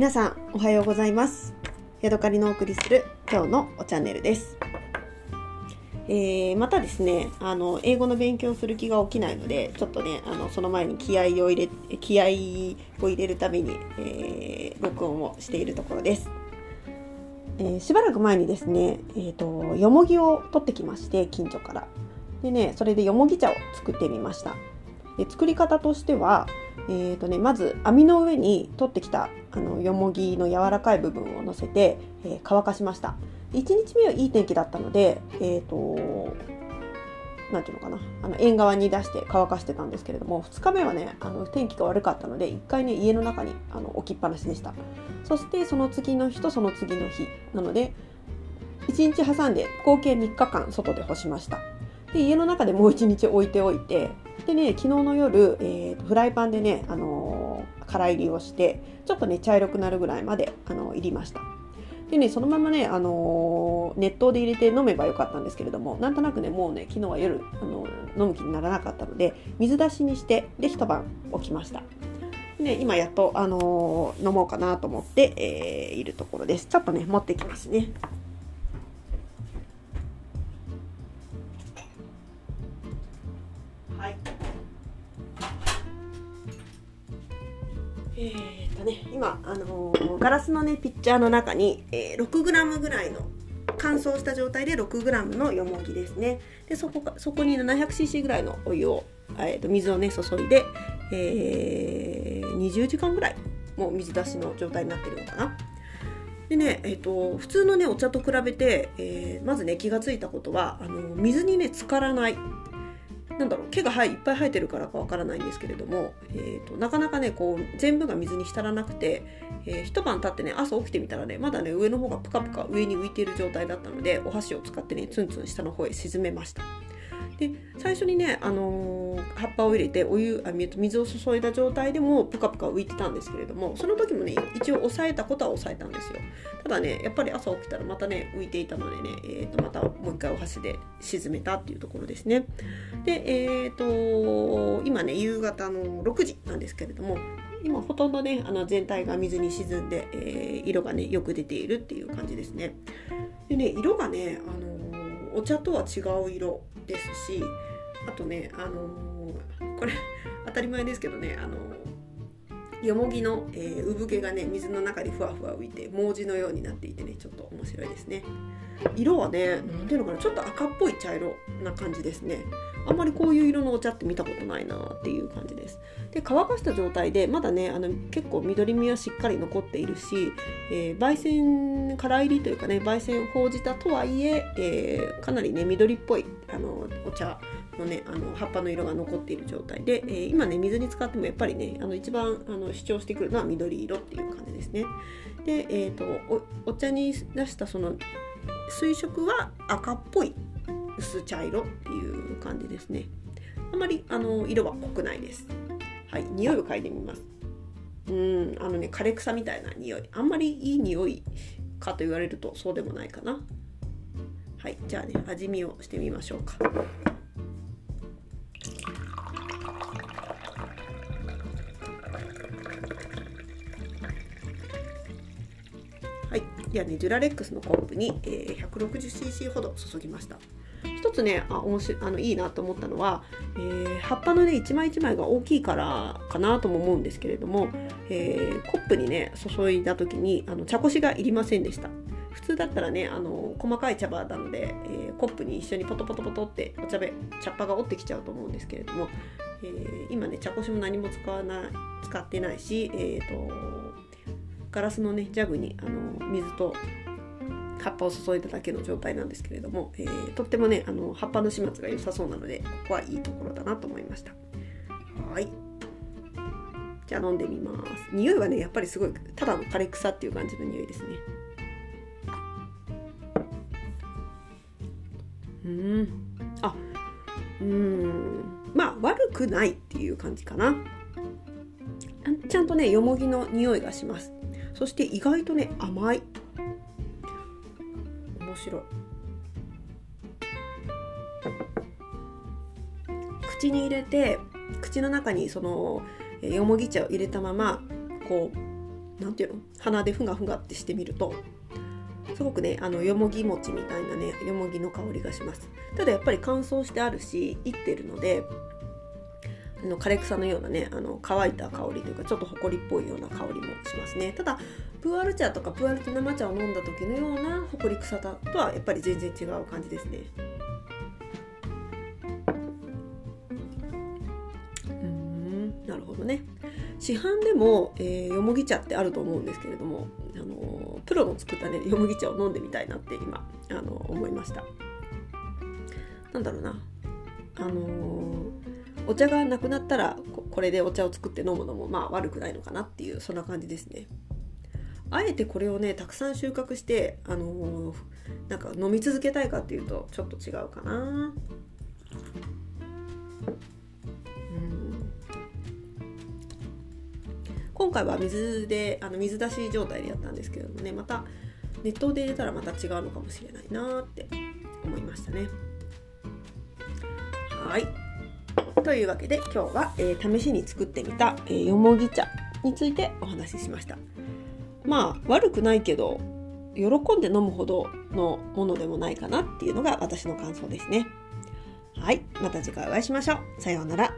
皆さんおはようございます。ヤドカリのお送りする今日のおチャンネルです、えーまたですねあの英語の勉強する気が起きないのでちょっとねあのその前に気合を入れ気合を入れるために、えー録音をしているところです、えーしばらく前にですねえーとよもぎを取ってきまして近所から。でねそれでよもぎ茶を作ってみました。で作り方としてはえーとね、まず網の上に取ってきたあのよもぎの柔らかい部分を乗せて、えー乾かしました。1日目はいい天気だったのでえっ、となんていうのかな。あの縁側に出して乾かしてたんですけれども2日目はねあの天気が悪かったので1回ね家の中にあの置きっぱなしでした。そしてその次の日とその次の日。なので1日挟んで合計3日間外で干しました。で家の中でもう1日置いておいてでね昨日の夜、えーとフライパンでね、あのー空入りをしてちょっとね茶色くなるぐらいまで、あの入りました。でねそのままね、あのー熱湯で入れて飲めばよかったんですけれどもなんとなくねもうね昨日は夜、あの飲む気にならなかったので水出しにしてで一晩置きました。でね、今やっと、あの飲もうかなと思って、えーいるところです。ちょっとね持ってきますね。はい。えーとね、今、あのーガラスのねピッチャーの中に、えー 6g ぐらいの乾燥した状態で 6g のよもぎですね。でそこかそこに 700cc ぐらいのお湯を、えーと水をね注いで、えー20時間ぐらいもう水出しの状態になってるのかな。でね、えー、と普通のねお茶と比べて、えーまずね気がついたことはあの水にね浸からない。なんだろう毛が生えいっぱい生えてるからかわからないんですけれども、えー、となかなかねこう全部が水に浸らなくて、えー一晩経ってね朝起きてみたらねまだね上の方がプカプカ上に浮いている状態だったのでお箸を使ってねツンツン下の方へ沈めました。で最初にね、あのー葉っぱを入れてお湯あ水水を注いだ状態でもプカプカ浮いてたんですけれどもその時もね一応抑えたことは抑えたんですよ。ただねやっぱり朝起きたらまたね浮いていたのでね、えー、とまたもう一回お箸で沈めたっていうところですね。でえっ、と今ね夕方の6時なんですけれども今ほとんどねあの全体が水に沈んで、えー色がねよく出ているっていう感じですね。でね色がね、あのお茶とは違う色ですしあとね、あのーこれ当たり前ですけどね、あのよもぎの、えー産毛がね水の中にふわふわ浮いて文字のようになっていてねちょっと面白いですね。色はね何ていうのかなちょっと赤っぽい茶色な感じですね。あんまりこういう色のお茶って見たことないなっていう感じです。で乾かした状態でまだねあの結構緑みはしっかり残っているし、えー焙煎空入りというかね焙煎ほうじたとはいええーかなりね緑っぽいあのお茶のねあの葉っぱの色が残っている状態で、えー今ね水に使ってもやっぱりねあの一番あの主張してくるのは緑色っていう感じですね。で、えー、とおお茶に出したその水色は赤っぽい薄茶色っていう感じですね。あまりあの色は濃くないです。はい匂いを嗅いでみます。うんあのね枯れ草みたいな匂い。あんまりいい匂いかと言われるとそうでもないかな。はいじゃあね味見をしてみましょうか。ではね、デュラレックスのコップに、えー 160cc ほど注ぎました。一つね、あ面白いあのいいなと思ったのは、えー葉っぱのね一枚一枚が大きいからかなとも思うんですけれども、えーコップにね注いだ時にあの茶こしがいりませんでした。普通だったらねあの細かい茶葉なので、えーコップに一緒にポトポトポトってお茶べ茶っ葉が折ってきちゃうと思うんですけれども、えー今ね茶こしも何も使わない使ってないし、えー、とガラスのねジャグにあの水と葉っぱを注いだだけの状態なんですけれども、えーとってもねあの葉っぱの始末が良さそうなのでここはいいところだなと思いました。はい。じゃあ飲んでみます。匂いはねやっぱりすごいただの枯れ草っていう感じの匂いですね。うん。あうん。まあ悪くないっていう感じかな。ちゃんとねよもぎの匂いがします。そして意外とね甘い。面白い。口に入れて口の中にそのよもぎ茶を入れたままこうなんていうの？鼻でふがふがってしてみるとすごくねあのよもぎ餅みたいなねよもぎの香りがします。ただやっぱり乾燥してあるしいってるのでの枯れ草のようなねあの乾いた香りというかちょっとほこりっぽいような香りもしますね。ただプーアル茶とかプーアルテ生茶を飲んだ時のようなほこり草だとはやっぱり全然違う感じですね。うん。なるほどね。市販でも、えー、よもぎ茶ってあると思うんですけれども、あのプロの作ったねよもぎ茶を飲んでみたいなって今、あの思いました。なんだろうな。あのー、お茶がなくなったらこれでお茶を作って飲むのもまあ悪くないのかなっていうそんな感じですね。あえてこれをねたくさん収穫してあのー、なんか飲み続けたいかっていうとちょっと違うかな。今回は水であの水出し状態でやったんですけれどもねまた熱湯で入れたらまた違うのかもしれないなって思いましたね。はい。というわけで今日は、えー、試しに作ってみた、えー、よもぎ茶についてお話ししました。まあ悪くないけど喜んで飲むほどのものでもないかなっていうのが私の感想ですね。はい。また次回お会いしましょう。さようなら。